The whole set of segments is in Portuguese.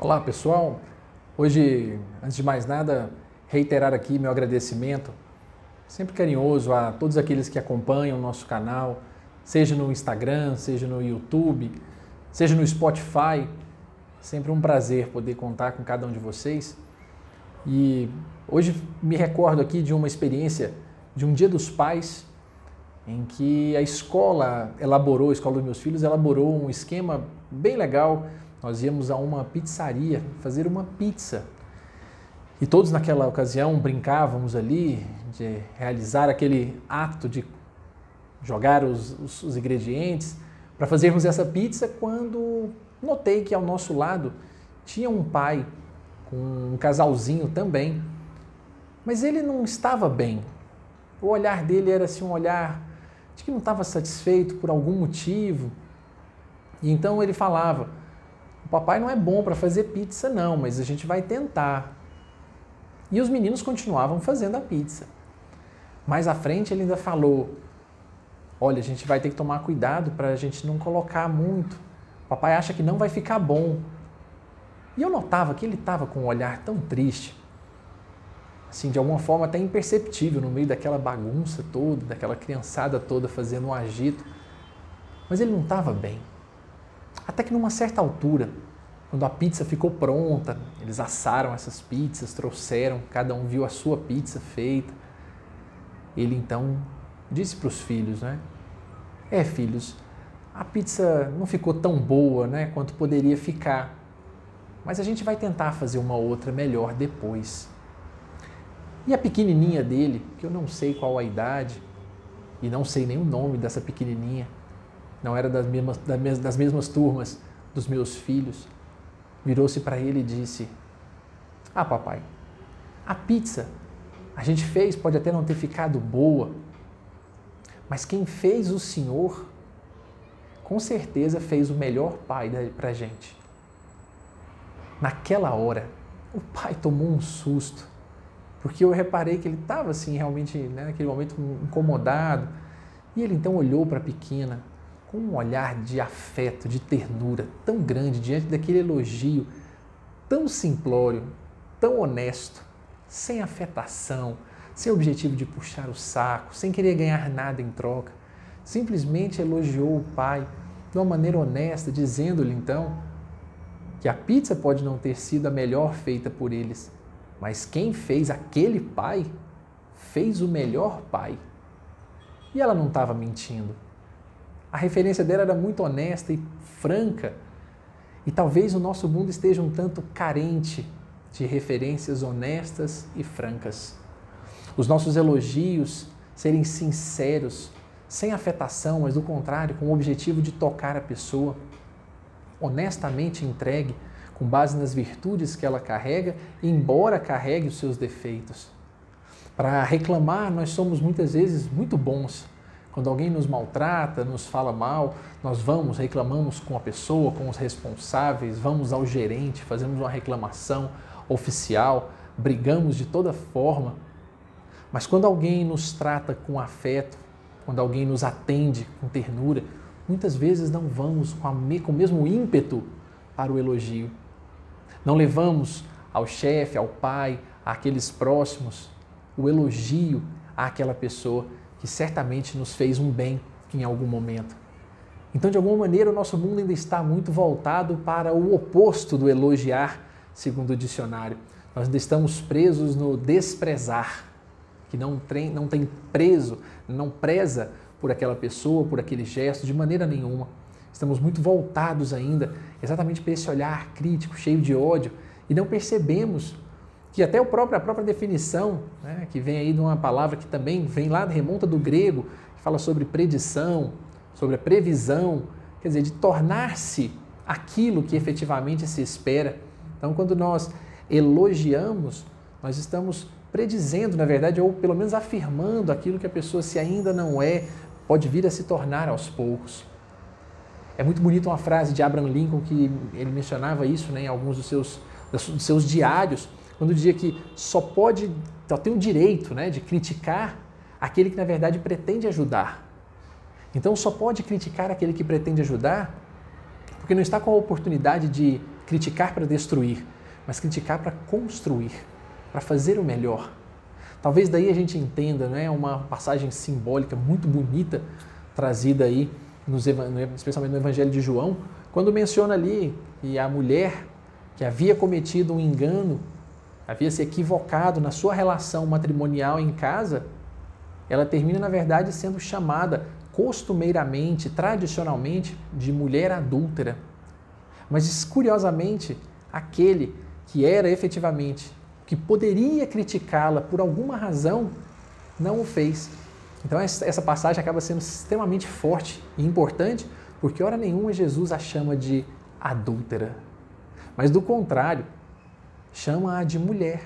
Olá pessoal, hoje, antes de mais nada, reiterar aqui meu agradecimento, sempre carinhoso a todos aqueles que acompanham o nosso canal, seja no Instagram, seja no YouTube, seja no Spotify. Sempre um prazer poder contar com cada um de vocês. E hoje me recordo aqui de uma experiência de um Dia dos Pais, em que a escola elaborou, a escola dos meus filhos elaborou um esquema bem legal nós íamos a uma pizzaria fazer uma pizza. E todos naquela ocasião brincávamos ali de realizar aquele ato de jogar os, os, os ingredientes para fazermos essa pizza quando notei que ao nosso lado tinha um pai com um casalzinho também, mas ele não estava bem. O olhar dele era assim um olhar de que não estava satisfeito por algum motivo. E então ele falava: o papai não é bom para fazer pizza, não, mas a gente vai tentar. E os meninos continuavam fazendo a pizza. Mais à frente ele ainda falou: Olha, a gente vai ter que tomar cuidado para a gente não colocar muito. O papai acha que não vai ficar bom. E eu notava que ele estava com um olhar tão triste, assim, de alguma forma até imperceptível no meio daquela bagunça toda, daquela criançada toda fazendo um agito. Mas ele não estava bem. Até que numa certa altura, quando a pizza ficou pronta, eles assaram essas pizzas, trouxeram, cada um viu a sua pizza feita. Ele então disse para os filhos, né? É, filhos, a pizza não ficou tão boa, né, quanto poderia ficar. Mas a gente vai tentar fazer uma outra melhor depois. E a pequenininha dele, que eu não sei qual a idade e não sei nem o nome dessa pequenininha, não era das mesmas, das mesmas turmas dos meus filhos, virou-se para ele e disse: Ah, papai, a pizza a gente fez pode até não ter ficado boa, mas quem fez o Senhor, com certeza fez o melhor pai para a gente. Naquela hora, o pai tomou um susto, porque eu reparei que ele estava assim, realmente, né, naquele momento, incomodado. E ele então olhou para a pequena com um olhar de afeto, de ternura tão grande diante daquele elogio tão simplório, tão honesto, sem afetação, sem objetivo de puxar o saco, sem querer ganhar nada em troca. Simplesmente elogiou o pai de uma maneira honesta, dizendo-lhe então que a pizza pode não ter sido a melhor feita por eles, mas quem fez aquele pai fez o melhor pai. E ela não estava mentindo a referência dela era muito honesta e franca. E talvez o nosso mundo esteja um tanto carente de referências honestas e francas. Os nossos elogios serem sinceros, sem afetação, mas do contrário, com o objetivo de tocar a pessoa, honestamente entregue, com base nas virtudes que ela carrega, embora carregue os seus defeitos. Para reclamar, nós somos muitas vezes muito bons, quando alguém nos maltrata, nos fala mal, nós vamos, reclamamos com a pessoa, com os responsáveis, vamos ao gerente, fazemos uma reclamação oficial, brigamos de toda forma. Mas quando alguém nos trata com afeto, quando alguém nos atende com ternura, muitas vezes não vamos com, a, com o mesmo ímpeto para o elogio. Não levamos ao chefe, ao pai, àqueles próximos, o elogio àquela pessoa que certamente nos fez um bem em algum momento. Então, de alguma maneira, o nosso mundo ainda está muito voltado para o oposto do elogiar, segundo o dicionário. Nós ainda estamos presos no desprezar, que não tem, não tem preso, não preza por aquela pessoa, por aquele gesto, de maneira nenhuma. Estamos muito voltados ainda exatamente para esse olhar crítico, cheio de ódio, e não percebemos que até a própria, a própria definição, né, que vem aí de uma palavra que também vem lá, remonta do grego, que fala sobre predição, sobre a previsão, quer dizer, de tornar-se aquilo que efetivamente se espera. Então, quando nós elogiamos, nós estamos predizendo, na verdade, ou pelo menos afirmando aquilo que a pessoa, se ainda não é, pode vir a se tornar aos poucos. É muito bonita uma frase de Abraham Lincoln que ele mencionava isso né, em alguns dos seus, dos seus diários, quando dizia que só pode, só tem o direito né, de criticar aquele que na verdade pretende ajudar. Então só pode criticar aquele que pretende ajudar porque não está com a oportunidade de criticar para destruir, mas criticar para construir, para fazer o melhor. Talvez daí a gente entenda, né, uma passagem simbólica muito bonita trazida aí, nos, especialmente no Evangelho de João, quando menciona ali que a mulher que havia cometido um engano, havia se equivocado na sua relação matrimonial em casa, ela termina, na verdade, sendo chamada costumeiramente, tradicionalmente, de mulher adúltera. Mas, curiosamente, aquele que era efetivamente, que poderia criticá-la por alguma razão, não o fez. Então, essa passagem acaba sendo extremamente forte e importante, porque, hora nenhuma, Jesus a chama de adúltera. Mas, do contrário, chama-a de mulher,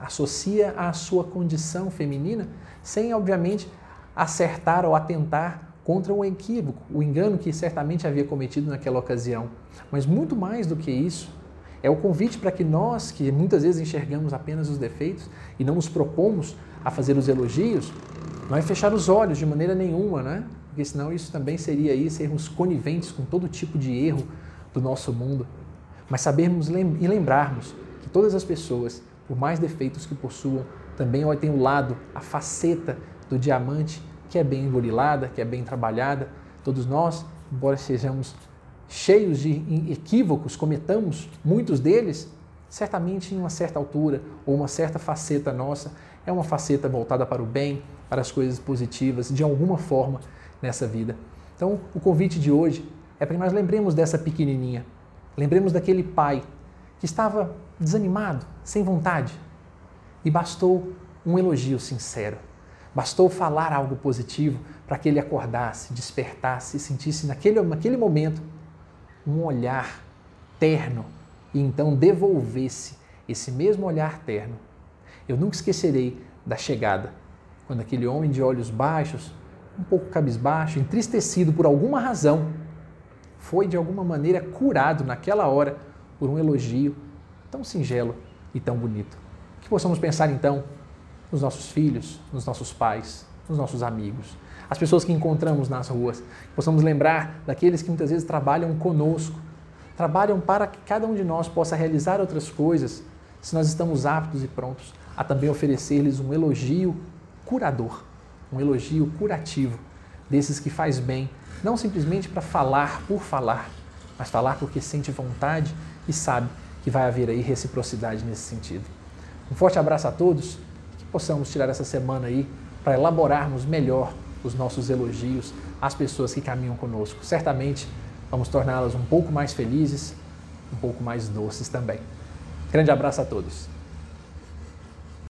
associa à sua condição feminina, sem, obviamente, acertar ou atentar contra o equívoco, o engano que certamente havia cometido naquela ocasião. Mas muito mais do que isso, é o convite para que nós, que muitas vezes enxergamos apenas os defeitos e não nos propomos a fazer os elogios, não é fechar os olhos de maneira nenhuma, né? Porque senão isso também seria aí sermos coniventes com todo tipo de erro do nosso mundo. Mas sabermos e lembrarmos que todas as pessoas, por mais defeitos que possuam, também têm o lado, a faceta do diamante que é bem engorilada, que é bem trabalhada. Todos nós, embora sejamos cheios de equívocos, cometamos muitos deles, certamente em uma certa altura ou uma certa faceta nossa é uma faceta voltada para o bem, para as coisas positivas, de alguma forma nessa vida. Então, o convite de hoje é para que nós lembremos dessa pequenininha, lembremos daquele pai que estava desanimado, sem vontade, e bastou um elogio sincero, bastou falar algo positivo para que ele acordasse, despertasse e sentisse naquele, naquele momento um olhar terno e então devolvesse esse mesmo olhar terno. Eu nunca esquecerei da chegada, quando aquele homem de olhos baixos, um pouco cabisbaixo, entristecido por alguma razão, foi de alguma maneira curado naquela hora por um elogio tão singelo e tão bonito. Que possamos pensar então nos nossos filhos, nos nossos pais, nos nossos amigos, as pessoas que encontramos nas ruas. Possamos lembrar daqueles que muitas vezes trabalham conosco, trabalham para que cada um de nós possa realizar outras coisas, se nós estamos aptos e prontos a também oferecer-lhes um elogio curador, um elogio curativo, desses que faz bem, não simplesmente para falar por falar, mas falar porque sente vontade e sabe que vai haver aí reciprocidade nesse sentido. Um forte abraço a todos, que possamos tirar essa semana aí para elaborarmos melhor os nossos elogios às pessoas que caminham conosco. Certamente vamos torná-las um pouco mais felizes, um pouco mais doces também. Grande abraço a todos.